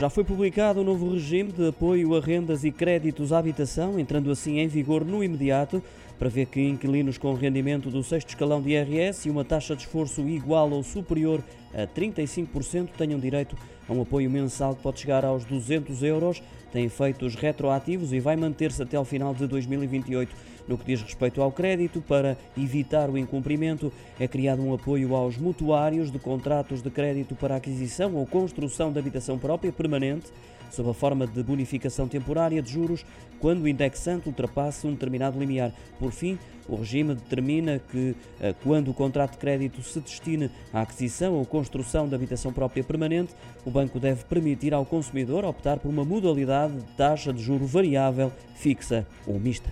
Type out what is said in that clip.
Já foi publicado o novo regime de apoio a rendas e créditos à habitação, entrando assim em vigor no imediato, para ver que inquilinos com rendimento do sexto escalão de IRS e uma taxa de esforço igual ou superior a 35% tenham direito a um apoio mensal que pode chegar aos 200 euros, tem efeitos retroativos e vai manter-se até ao final de 2028. No que diz respeito ao crédito, para evitar o incumprimento, é criado um apoio aos mutuários de contratos de crédito para aquisição ou construção de habitação própria permanente, sob a forma de bonificação temporária de juros, quando o indexante ultrapasse um determinado limiar. Por fim, o regime determina que, eh, quando o contrato de crédito se destine à aquisição ou construção de habitação própria permanente, o banco deve permitir ao consumidor optar por uma modalidade de taxa de juro variável, fixa ou mista.